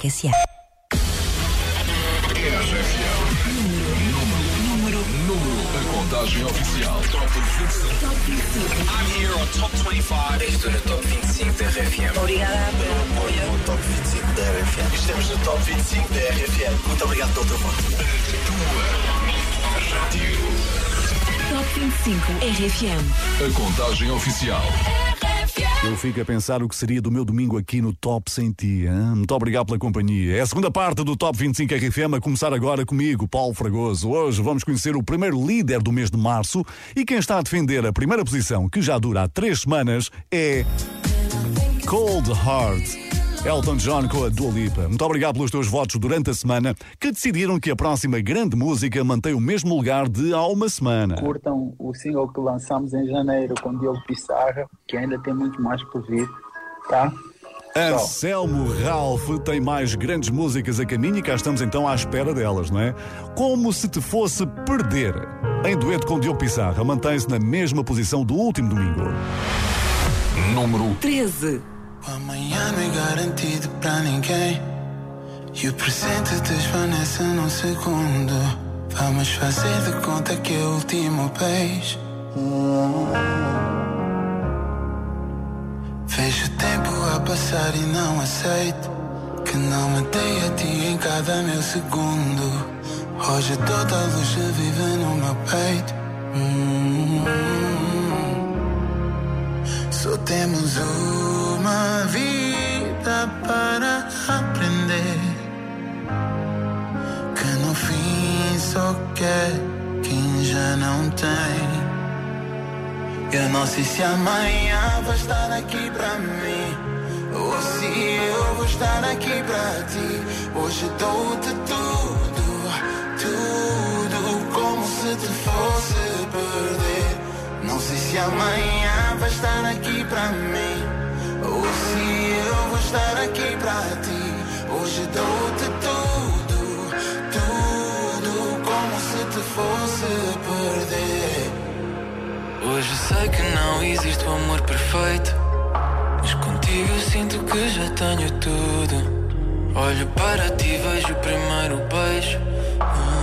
25 SA. A contagem oficial. Top 25. I'm here on Top 25. Estou no Top 25 da RFM. Obrigada Pelo apoio no Top 25 da RFM. Estamos no Top 25 da RFM. Muito obrigado pelo teu voto. Top 25 RFM. A contagem oficial. Eu fico a pensar o que seria do meu domingo aqui no Top Sem Ti. hein? Muito obrigado pela companhia. É a segunda parte do Top 25 RFM a começar agora comigo, Paulo Fragoso. Hoje vamos conhecer o primeiro líder do mês de março e quem está a defender a primeira posição, que já dura há três semanas, é Cold Heart. Elton John com a Dua Lipa. Muito obrigado pelos teus votos durante a semana que decidiram que a próxima grande música mantém o mesmo lugar de há uma semana. curtam o single que lançamos em janeiro com Diogo Pissarra, que ainda tem muito mais por vir, tá? Anselmo Ralph tem mais grandes músicas a caminho e cá estamos então à espera delas, não é? Como se te fosse perder. Em dueto com Diogo Pissarra, mantém-se na mesma posição do último domingo. Número 13. O amanhã não é garantido pra ninguém. E o presente desvanece num segundo. Vamos fazer de conta que é o último beijo. Vejo o tempo a passar e não aceito. Que não me a ti em cada meu segundo. Hoje toda a luz vive no meu peito. Hum. Só temos uma vida para aprender. Que no fim só quer quem já não tem. Eu não sei se amanhã vai estar aqui pra mim. Ou se eu vou estar aqui pra ti. Hoje dou-te tudo, tudo como se te fosse perder. Não sei se amanhã vai estar aqui pra mim. Se eu vou estar aqui pra ti. Hoje dou-te tudo, tudo como se te fosse perder. Hoje sei que não existe o amor perfeito. Mas contigo sinto que já tenho tudo. Olho para ti, vejo o primeiro beijo. Ah,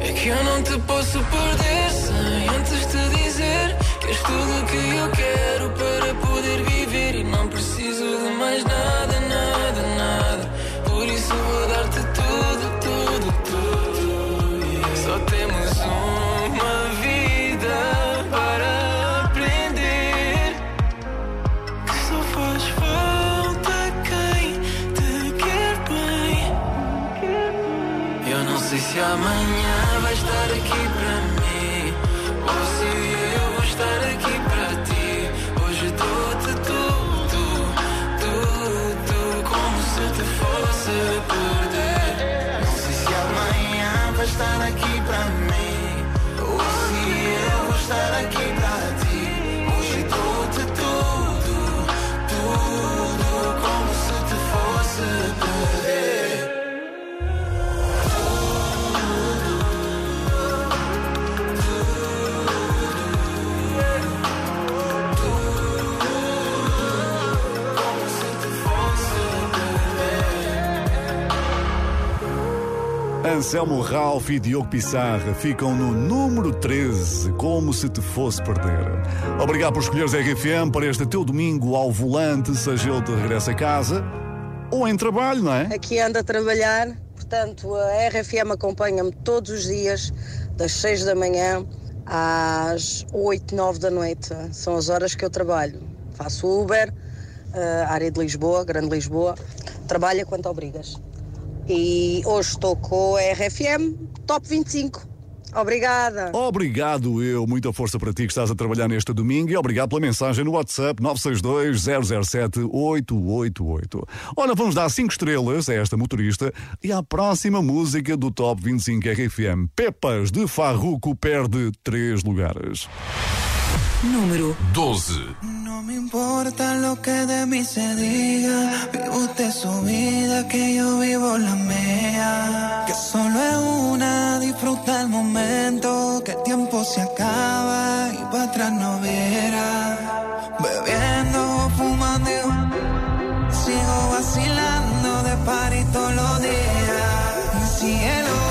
É que eu não te posso perder sem antes te dizer és tudo o que eu quero para poder viver. E não preciso de mais nada, nada, nada. Por isso vou dar-te tudo, tudo, tudo. Só temos uma vida para aprender. Que só faz falta quem te quer bem. Eu não sei se amanhã vai estar aqui para estar aqui para mim. Anselmo Ralph e Diogo Pissarra ficam no número 13, como se te fosse perder. Obrigado por escolheres a RFM para este teu domingo ao volante, seja ele de regresso a casa ou em trabalho, não é? Aqui ando a trabalhar, portanto a RFM acompanha-me todos os dias, das 6 da manhã às 8, 9 da noite. São as horas que eu trabalho. Faço Uber, eh, área de Lisboa, Grande Lisboa, trabalho quanto obrigas. E hoje estou com a RFM Top 25. Obrigada. Obrigado eu, muita força para ti que estás a trabalhar neste domingo e obrigado pela mensagem no WhatsApp 962-007-888. Ora, vamos dar 5 estrelas a esta motorista e à próxima música do Top 25 RFM. Pepas de Farruco perde 3 lugares. número 12. No me importa lo que de mí se diga, vive usted su vida, que yo vivo la mía. Que solo es una, disfruta el momento, que el tiempo se acaba y para atrás no viera. Bebiendo, fumando, sigo vacilando de parito los días. Cielo.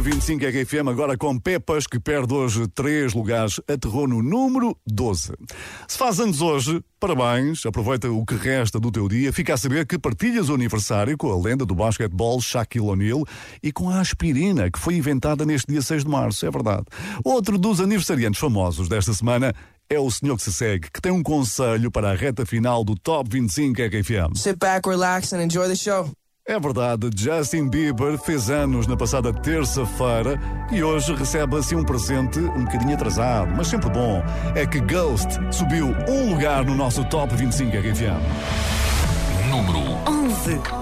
Nova 25 RFM, agora com Pepas, que perde hoje três lugares, aterrou no número 12. Se faz anos hoje, parabéns, aproveita o que resta do teu dia, fica a saber que partilhas o aniversário com a lenda do basquetebol Shaquille O'Neal e com a aspirina, que foi inventada neste dia 6 de março, é verdade. Outro dos aniversariantes famosos desta semana é o senhor que se segue, que tem um conselho para a reta final do Top 25 RFM. Sit back, relax and enjoy the show. É verdade, Justin Bieber fez anos na passada terça-feira e hoje recebe assim um presente um bocadinho atrasado, mas sempre bom. É que Ghost subiu um lugar no nosso Top 25 RFM. Número 11.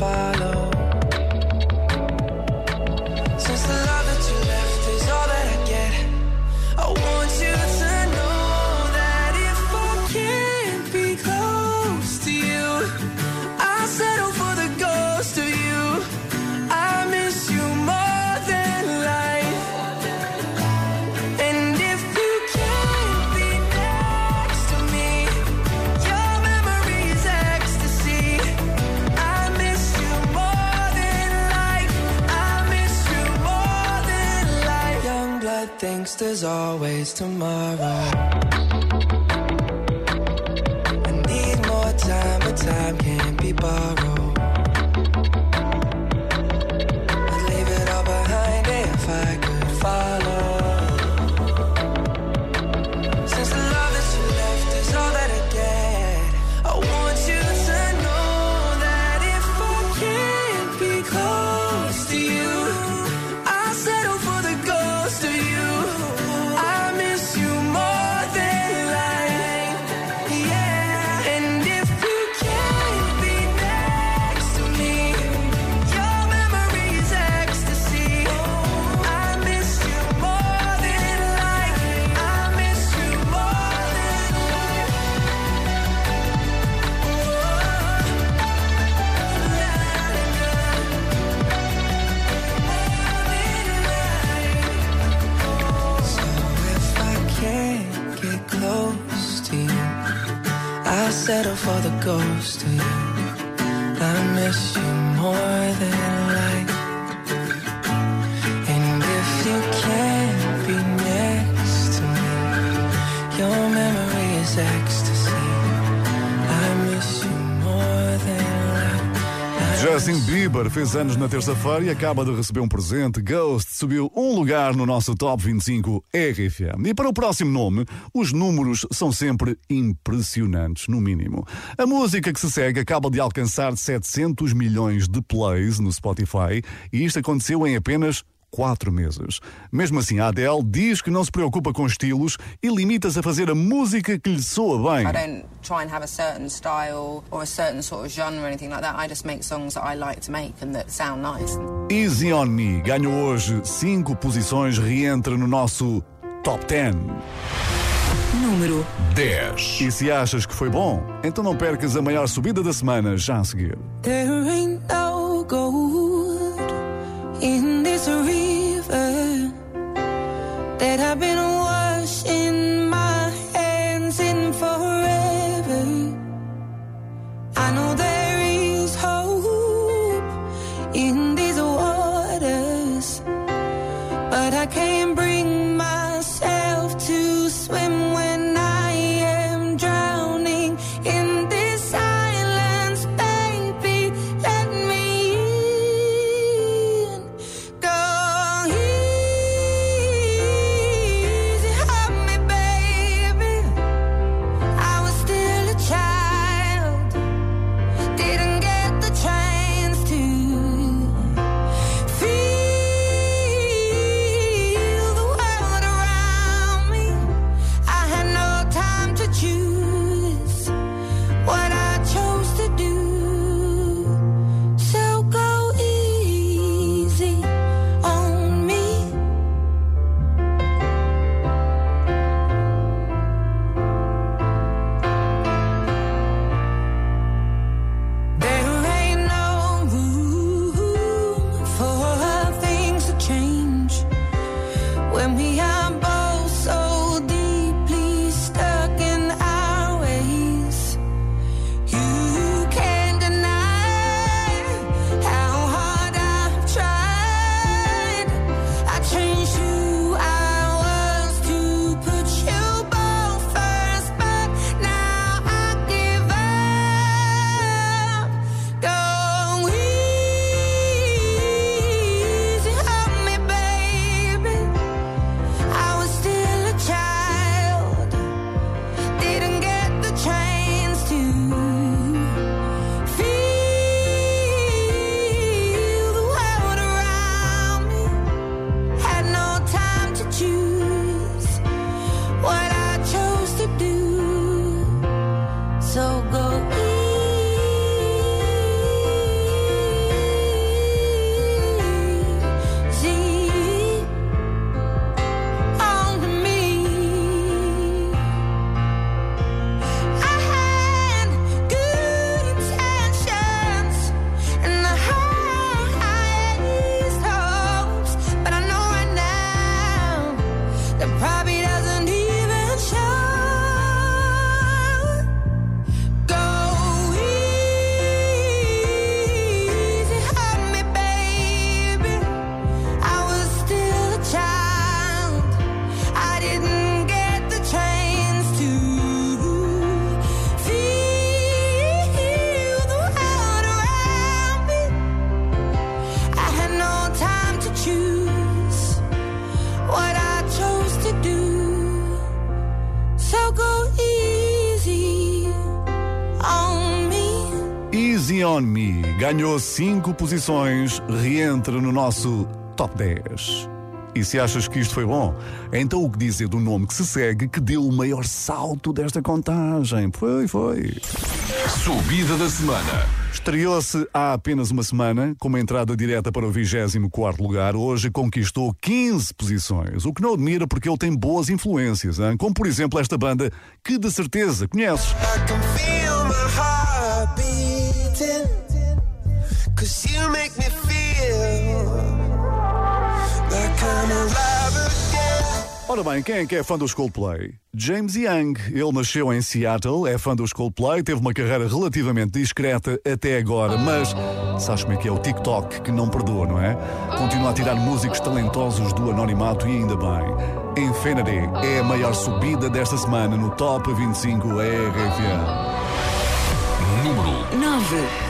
follow. there's always tomorrow. Settle for the ghost of you. I miss you more Justin Bieber fez anos na terça-feira e acaba de receber um presente. Ghost subiu um lugar no nosso Top 25 RFM. E para o próximo nome, os números são sempre impressionantes, no mínimo. A música que se segue acaba de alcançar 700 milhões de plays no Spotify e isto aconteceu em apenas quatro meses. Mesmo assim, a Adele diz que não se preocupa com estilos e limita-se a fazer a música que lhe soa bem. I don't try and have a certain style or a certain sort of genre or anything like that. I just make songs that I like to make and that sound nice. Easy on Me ganhou hoje cinco posições, reentra no nosso Top 10. Número 10. E se achas que foi bom, então não percas a maior subida da semana já a seguir. There ain't no gold in this river that I've been washing my hands in forever. I know there is hope in these waters, but I can't ganhou cinco posições, reentra no nosso Top 10. E se achas que isto foi bom, então o que dizer do nome que se segue que deu o maior salto desta contagem? Foi, foi. Subida da semana. Estreou-se há apenas uma semana, com uma entrada direta para o 24 lugar. Hoje conquistou 15 posições, o que não admira porque ele tem boas influências, hein? como por exemplo esta banda que de certeza conheces. I can feel my heart. Cause you make me feel like I'm alive again. Ora bem, quem é que é fã dos Coldplay? James Young. Ele nasceu em Seattle, é fã dos Coldplay, teve uma carreira relativamente discreta até agora, mas sabes como é que é o TikTok que não perdoa, não é? Continua a tirar músicos talentosos do anonimato e ainda bem. Infinity é a maior subida desta semana no Top 25 RFM. Número 9.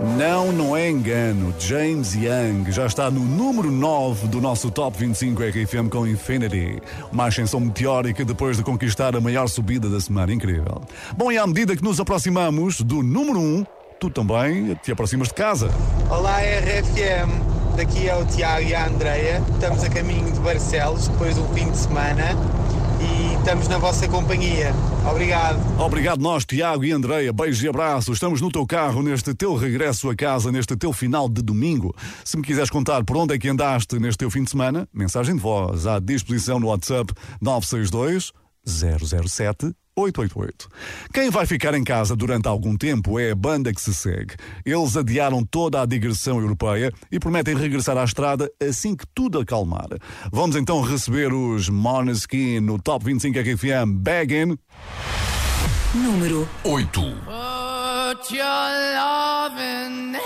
Não, não é engano. James Young já está no número 9 do nosso Top 25 RFM com Infinity. Uma ascensão meteórica depois de conquistar a maior subida da semana. Incrível. Bom, e à medida que nos aproximamos do número 1, tu também te aproximas de casa. Olá RFM, daqui é o Tiago e a Andreia. Estamos a caminho de Barcelos depois do fim de semana estamos na vossa companhia. Obrigado. Obrigado nós, Tiago e Andreia. Beijos e abraços. Estamos no teu carro neste teu regresso a casa, neste teu final de domingo. Se me quiseres contar por onde é que andaste neste teu fim de semana, mensagem de voz à disposição no WhatsApp 962 007 888. Quem vai ficar em casa durante algum tempo é a banda que se segue. Eles adiaram toda a digressão europeia e prometem regressar à estrada assim que tudo acalmar. Vamos então receber os Måneskin no Top 25 RFM Baggin. Número 8. Put your loving hand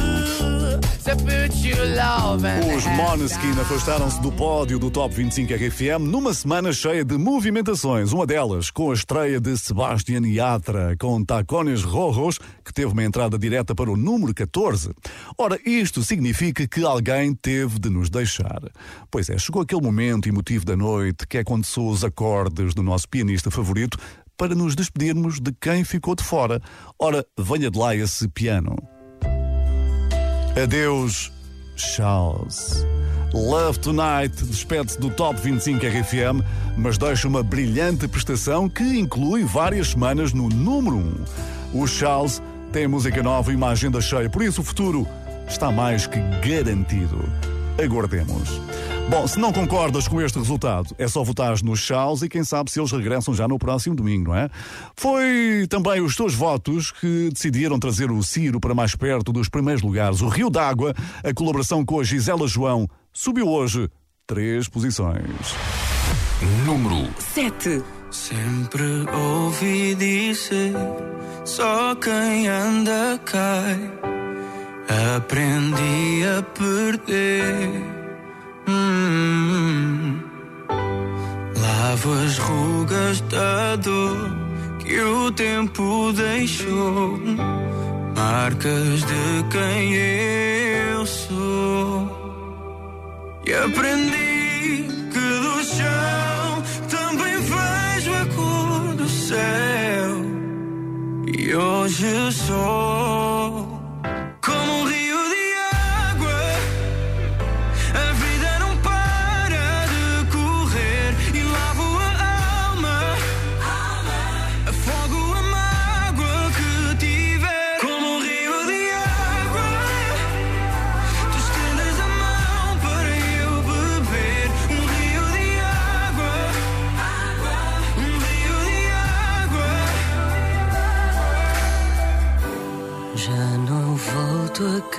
Os hand Måneskin afastaram-se do pódio do Top 25 RFM numa semana cheia de movimentações. Uma delas com a estreia de Sebastian Yatra com Tacones Rojos, que teve uma entrada direta para o número 14. Ora, isto significa que alguém teve de nos deixar. Pois é, chegou aquele momento emotivo da noite que é quando soam os acordes do nosso pianista favorito para nos despedirmos de quem ficou de fora. Ora, venha de lá esse piano. Adeus, Charles. Love Tonight despede-se do Top 25 RFM, mas deixa uma brilhante prestação que inclui várias semanas no número 1. O Charles tem música nova e uma agenda cheia, por isso o futuro está mais que garantido. Aguardemos. Bom, se não concordas com este resultado, é só votar nos Charles e quem sabe se eles regressam já no próximo domingo, não é? Foi também os teus votos que decidiram trazer o Ciro para mais perto dos primeiros lugares. O Rio d'Água, a colaboração com a Gisela João, subiu hoje três posições. Número 7. Sempre ouvi dizer: só quem anda cai. Aprendi a perder. Hum. Lavo as rugas da dor que o tempo deixou. Marcas de quem eu sou. E aprendi que do chão também vejo a cor do céu. E hoje sou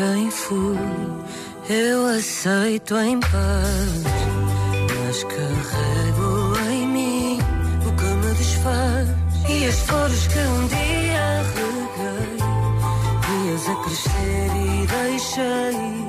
quem fui, Eu aceito em paz, mas carrego em mim o que me desfaz. E as flores que um dia reguei, dias a crescer e deixei.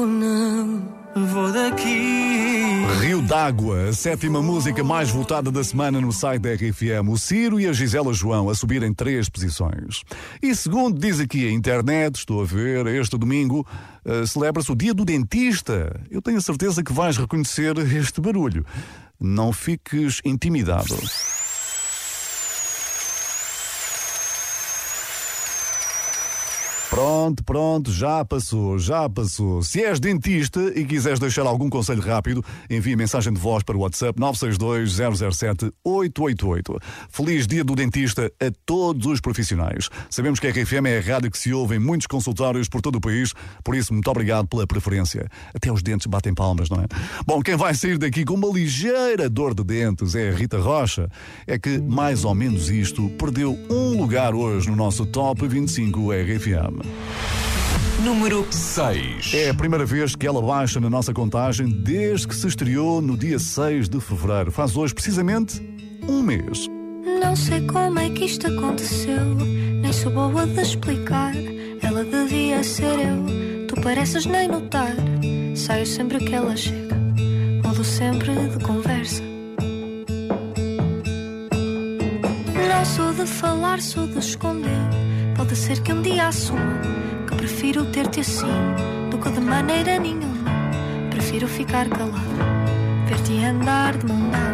Não Vou daqui. Rio d'Água, a sétima música mais votada da semana no site da RFM. O Ciro e a Gisela João a subirem três posições. E segundo diz aqui a internet, estou a ver, este domingo eh, celebra-se o Dia do Dentista. Eu tenho a certeza que vais reconhecer este barulho. Não fiques intimidado. Pronto, pronto, já passou, já passou. Se és dentista e quiseres deixar algum conselho rápido, envie mensagem de voz para o WhatsApp 962-007-888. Feliz dia do dentista a todos os profissionais. Sabemos que a RFM é a rádio que se ouve em muitos consultórios por todo o país, por isso, muito obrigado pela preferência. Até os dentes batem palmas, não é? Bom, quem vai sair daqui com uma ligeira dor de dentes é a Rita Rocha. É que, mais ou menos isto, perdeu um lugar hoje no nosso Top 25 RFM. Número 6. É a primeira vez que ela baixa na nossa contagem desde que se estreou no dia 6 de fevereiro. Faz hoje precisamente um mês. Não sei como é que isto aconteceu, nem sou boa de explicar. Ela devia ser eu, tu pareces nem notar. Saio sempre que ela chega, mudo sempre de conversa. Não sou de falar, sou de esconder. Pode ser que um dia assuma que prefiro ter-te assim do que de maneira nenhuma. Prefiro ficar calado, ver-te andar de mão dada.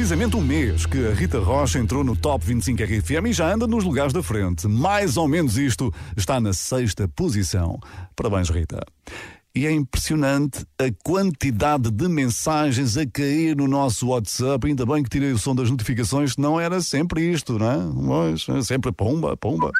Precisamente um mês que a Rita Rocha entrou no Top 25 RFM e já anda nos lugares da frente. Mais ou menos isto está na sexta posição. Parabéns, Rita. E é impressionante a quantidade de mensagens a cair no nosso WhatsApp. Ainda bem que tirei o som das notificações, não era sempre isto, não é? Mas é sempre pomba, pomba.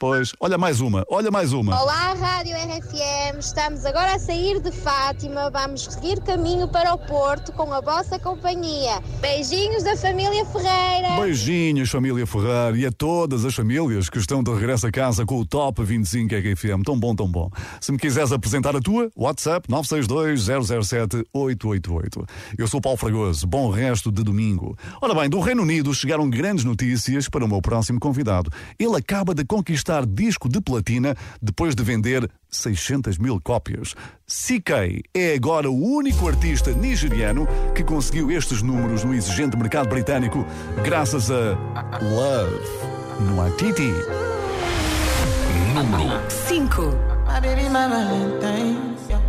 Pois, olha mais uma, olha mais uma. Olá, Rádio RFM. Estamos agora a sair de Fátima. Vamos seguir caminho para o Porto com a vossa companhia. Beijinhos da família Ferreira. Beijinhos, família Ferrar, e a todas as famílias que estão de regresso a casa com o Top 25 RFM. Tão bom, tão bom. Se me quiseres apresentar a tua, WhatsApp 962-007-888. Eu sou Paulo Fragoso. Bom resto de domingo. Ora bem, do Reino Unido chegaram grandes notícias para o meu próximo convidado. Ele acaba de conquistar disco de platina depois de vender 600 mil cópias. CK é agora o único artista nigeriano que conseguiu estes números no exigente mercado britânico graças a Love no Atiti. Número 5. My baby, my Valentine. Yeah.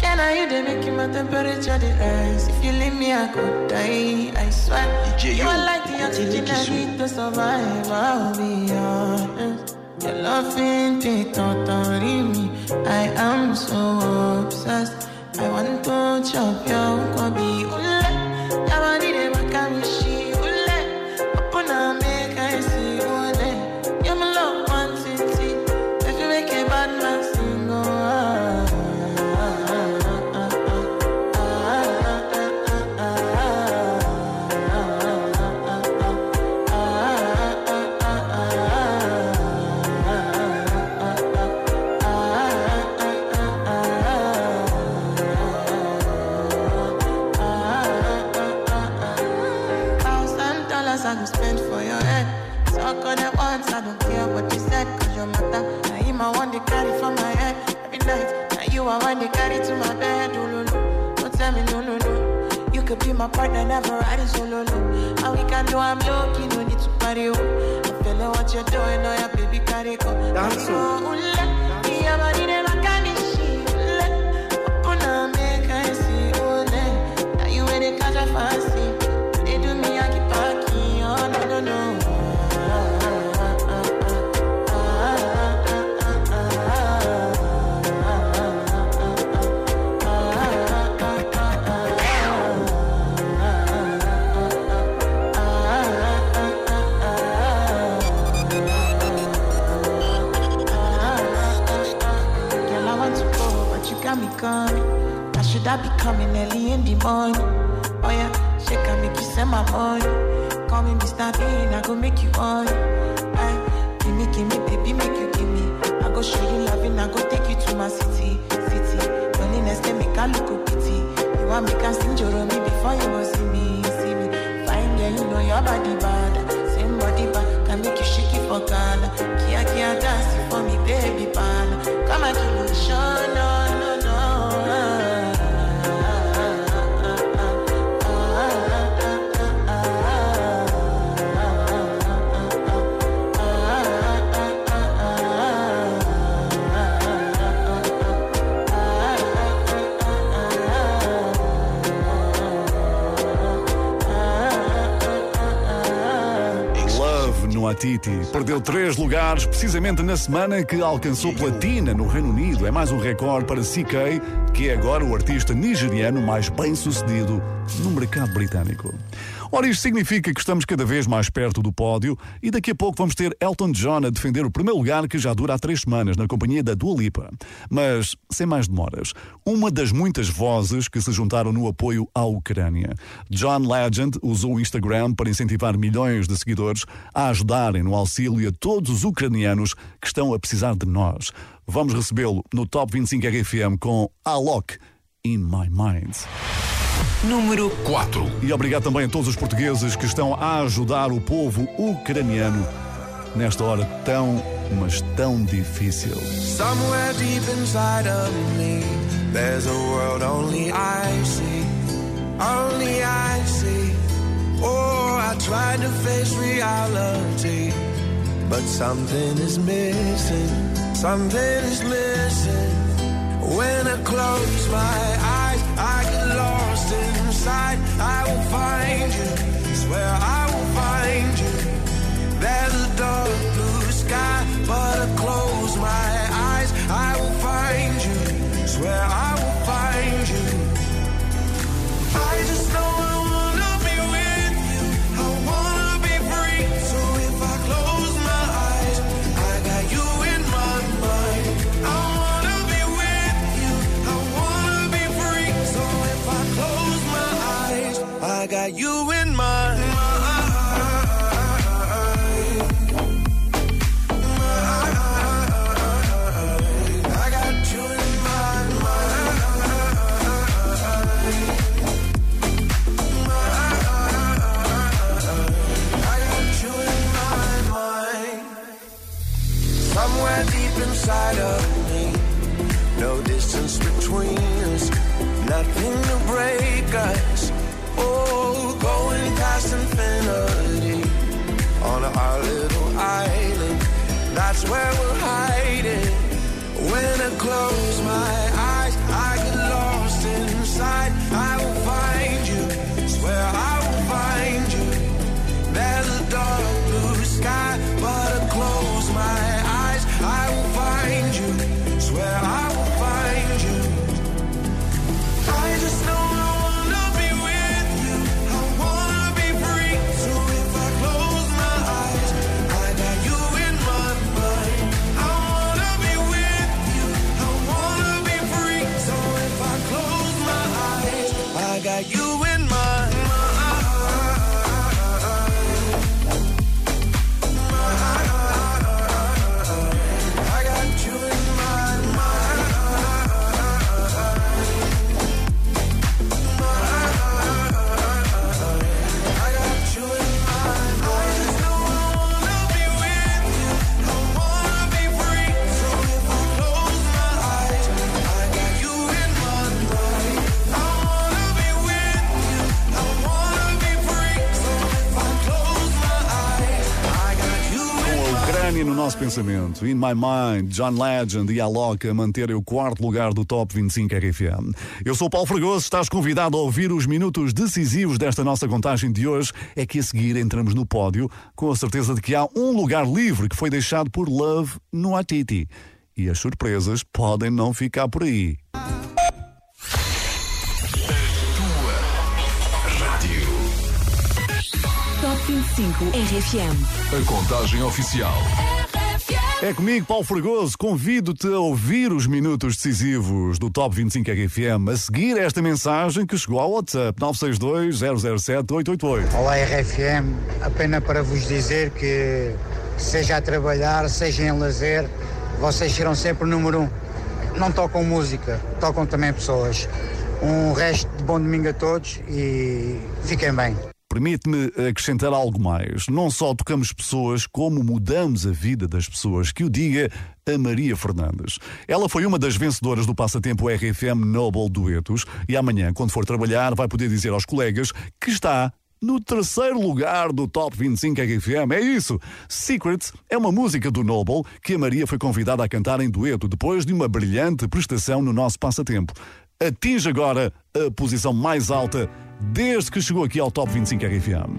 Can I you they make my temperature the rise? If you leave me, I could die. I swear. You. are like the oxygen I need to survive. I'll be honest. Your loving take totally me. I am so obsessed. I want to chop your kobe. Partner, never ride solo. No. And we can do I'm low-key, no need to party. Oh. I feel like what you're doing, oh yeah, baby, carry go. Dance, coming early in the morning? Oh yeah, shake and make you send my money. Call me Mr. Bean, I go make you on. Aye, eh, give me, give me, baby, make you give me. I go show you loving, I go take you to my city, city. Loneliness, they make I look a pity. You want me can sing your me before you go see me, see me. Fine, yeah, you know your body bad. Same body bad, can make you shake it for Ghana. Kia, kia, dance Atiti. Perdeu três lugares precisamente na semana que alcançou platina no Reino Unido. É mais um recorde para CK, que é agora o artista nigeriano mais bem sucedido no mercado britânico. Ora, isto significa que estamos cada vez mais perto do pódio e daqui a pouco vamos ter Elton John a defender o primeiro lugar que já dura há três semanas na companhia da Dua Lipa. Mas, sem mais demoras, uma das muitas vozes que se juntaram no apoio à Ucrânia. John Legend usou o Instagram para incentivar milhões de seguidores a ajudarem no auxílio a todos os ucranianos que estão a precisar de nós. Vamos recebê-lo no Top 25 RFM com Alok in My Mind. Número 4. E obrigado também a todos os portugueses que estão a ajudar o povo ucraniano nesta hora tão, mas tão difícil. Somewhere deep inside of me, there's a world only I see, only I see. Oh, I tried to face reality, but something is missing, something is missing. When I close my eyes, I get lost side, I will find you. Swear I pensamento, In My Mind, John Legend e Alok a manterem o quarto lugar do Top 25 RFM. Eu sou Paulo Fragoso, estás convidado a ouvir os minutos decisivos desta nossa contagem de hoje. É que a seguir entramos no pódio com a certeza de que há um lugar livre que foi deixado por Love no Atiti. E as surpresas podem não ficar por aí. Rádio. Top 25 RFM. A contagem oficial. É comigo, Paulo Fragoso. Convido-te a ouvir os minutos decisivos do Top 25 RFM a seguir esta mensagem que chegou ao WhatsApp 962-007-888. Olá RFM, apenas para vos dizer que seja a trabalhar, seja em lazer, vocês serão sempre o número um. Não tocam música, tocam também pessoas. Um resto de bom domingo a todos e fiquem bem. Permite-me acrescentar algo mais. Não só tocamos pessoas, como mudamos a vida das pessoas. Que o diga a Maria Fernandes. Ela foi uma das vencedoras do passatempo RFM Noble Duetos e amanhã, quando for trabalhar, vai poder dizer aos colegas que está no terceiro lugar do Top 25 RFM. É isso! Secrets é uma música do Noble que a Maria foi convidada a cantar em dueto depois de uma brilhante prestação no nosso passatempo. Atinge agora a posição mais alta desde que chegou aqui ao Top 25 RFM.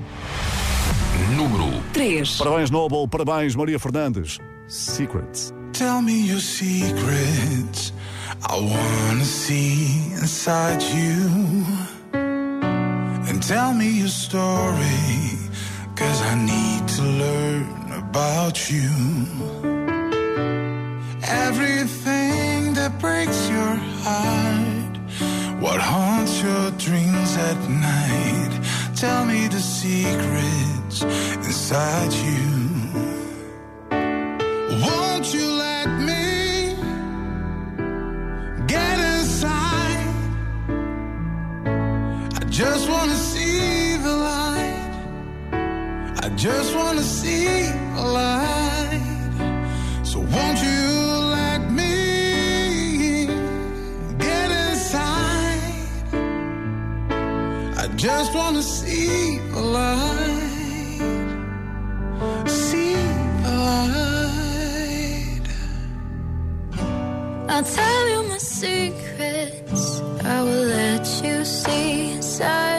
Número 3. Parabéns, Noble. Parabéns, Maria Fernandes. Secrets. Tell me your secrets. I wanna see inside you. And tell me your story. Cause I need to learn about you. Everything that breaks your heart. What haunts your dreams at night. Tell me the secrets inside you. Won't you let me get inside? I just wanna see the light. I just wanna see the light. So won't you just wanna see the light. See the light. I'll tell you my secrets. I will let you see inside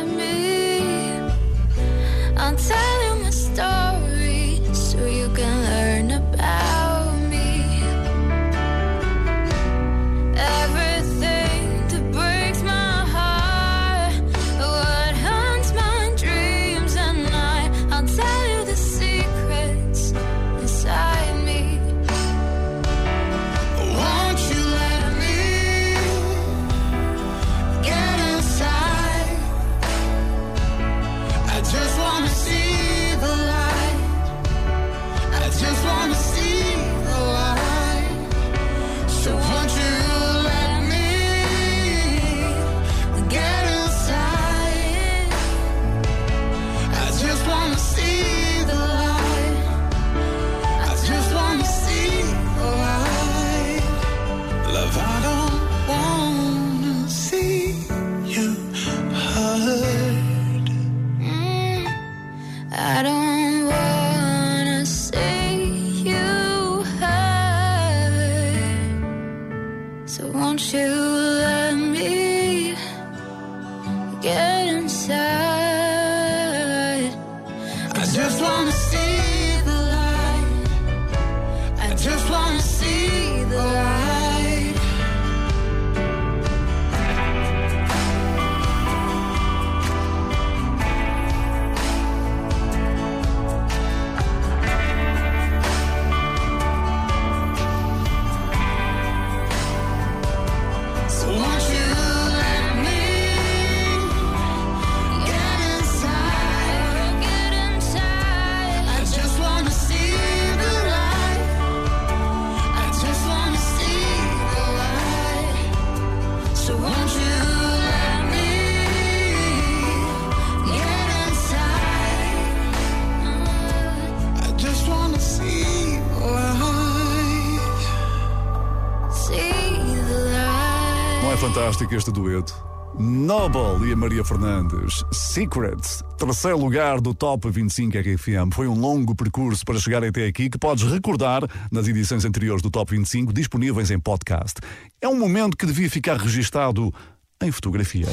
este dueto. Noble e a Maria Fernandes. Secrets, terceiro lugar do Top 25 RFM. Foi um longo percurso para chegar até aqui que podes recordar nas edições anteriores do Top 25 disponíveis em podcast. É um momento que devia ficar registado em fotografia.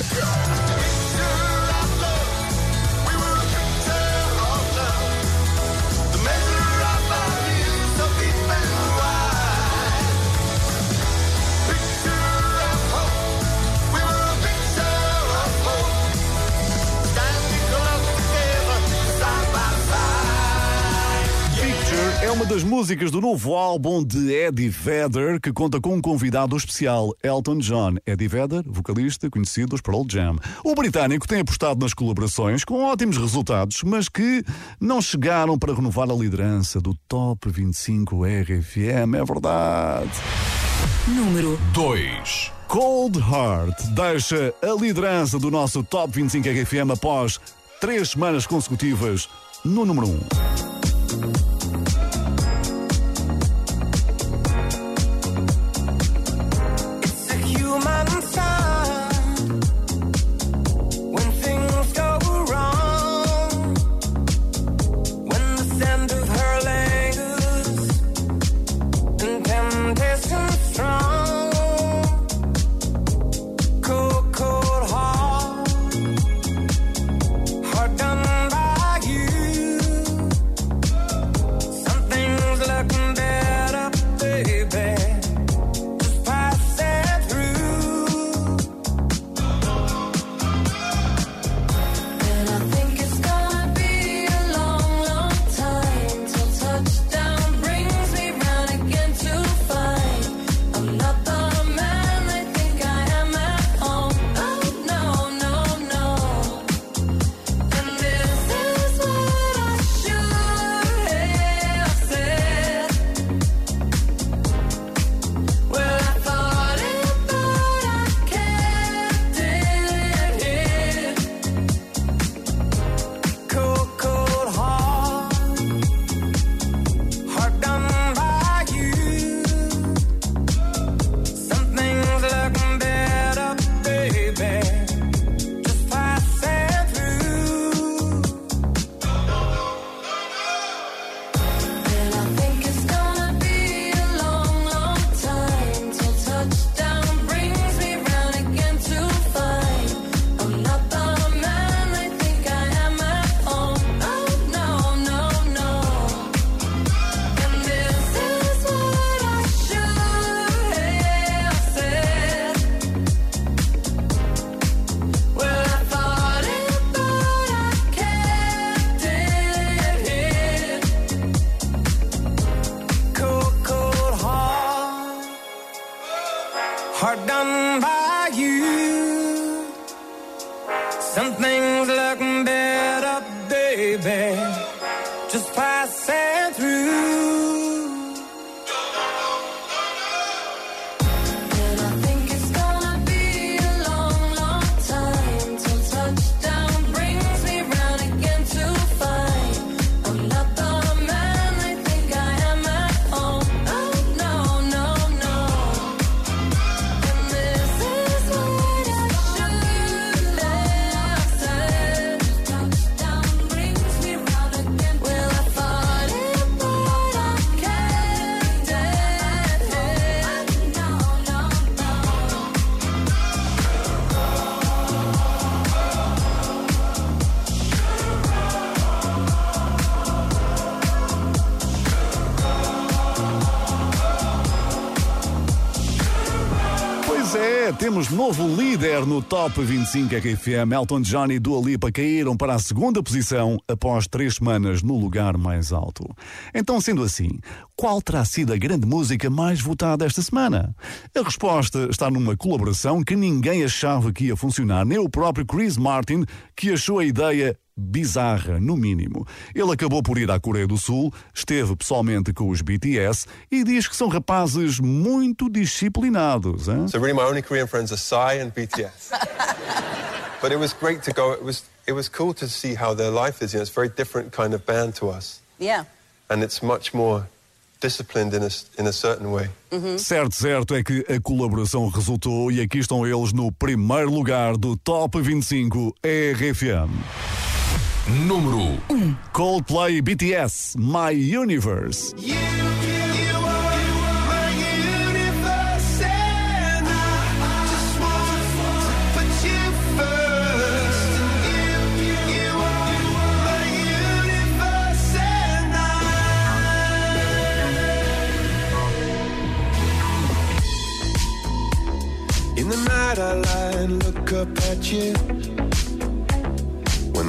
das músicas do novo álbum de Eddie Vedder, que conta com um convidado especial, Elton John. Eddie Vedder, vocalista conhecido os Pearl Jam. O britânico tem apostado nas colaborações com ótimos resultados, mas que não chegaram para renovar a liderança do Top 25 RFM, é verdade. Número 2. Cold Heart deixa a liderança do nosso Top 25 RFM após três semanas consecutivas no número 1. Um. No Top 25 RFM. Elton John e Dua Lipa caíram para a segunda posição após três semanas no lugar mais alto. Então, sendo assim, qual terá sido a grande música mais votada esta semana? A resposta está numa colaboração que ninguém achava que ia funcionar, nem o próprio Chris Martin, que achou a ideia bizarra, no mínimo. Ele acabou por ir à Coreia do Sul, esteve pessoalmente com os BTS e diz que são rapazes muito disciplinados. Hein? So really, my only Korean friends are Psy and BTS. but it was great to go. It was it was cool to see how their life is. You know, it's a very different kind of band to us, Yeah. and it's much more disciplined in a in a certain way. Certo, certo é que a colaboração resultou e aqui estão eles no primeiro lugar do Top 25 RFM. Número 1 Coldplay e BTS My Universe. In the night I lie and look up at you When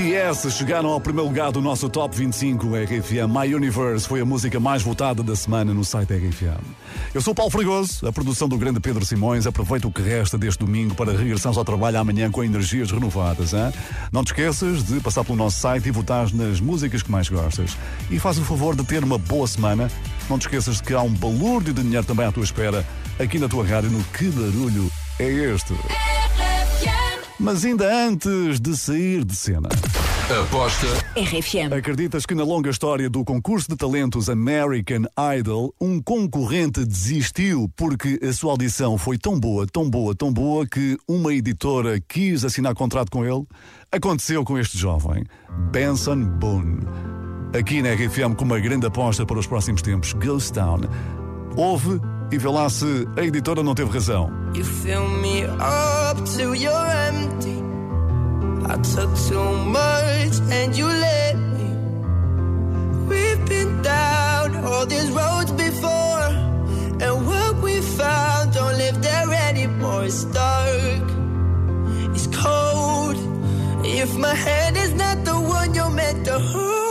BTS chegaram ao primeiro lugar do nosso Top 25 RFM. My Universe foi a música mais votada da semana no site RFM. Eu sou Paulo Fregoso, a produção do grande Pedro Simões. Aproveita o que resta deste domingo para regressarmos ao trabalho amanhã com energias renovadas. Hein? Não te esqueças de passar pelo nosso site e votar nas músicas que mais gostas. E faz o favor de ter uma boa semana. Não te esqueças de que há um balúrdio de dinheiro também à tua espera aqui na tua rádio no Que Barulho é Este? Mas ainda antes de sair de cena. Aposta RFM. Acreditas que na longa história do concurso de talentos American Idol, um concorrente desistiu porque a sua audição foi tão boa, tão boa, tão boa que uma editora quis assinar contrato com ele? Aconteceu com este jovem, Benson Boone. Aqui na RFM com uma grande aposta para os próximos tempos, Ghost Town. Ouve e vê lá se a editora não teve razão. You fill me up till you're empty. I took too much and you let me. We've been down all these roads before. And what we found don't live there anymore. It's dark, it's cold. If my head is not the one you're meant to hold.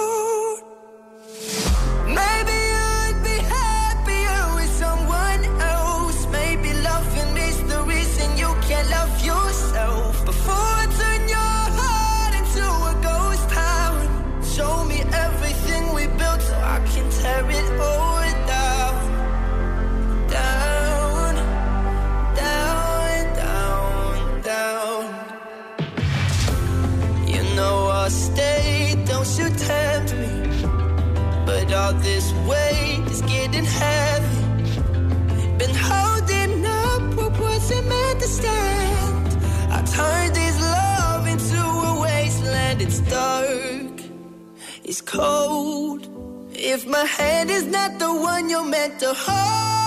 out this way is getting heavy. Been holding up what wasn't meant to stand. I turned this love into a wasteland. It's dark, it's cold. If my hand is not the one you're meant to hold.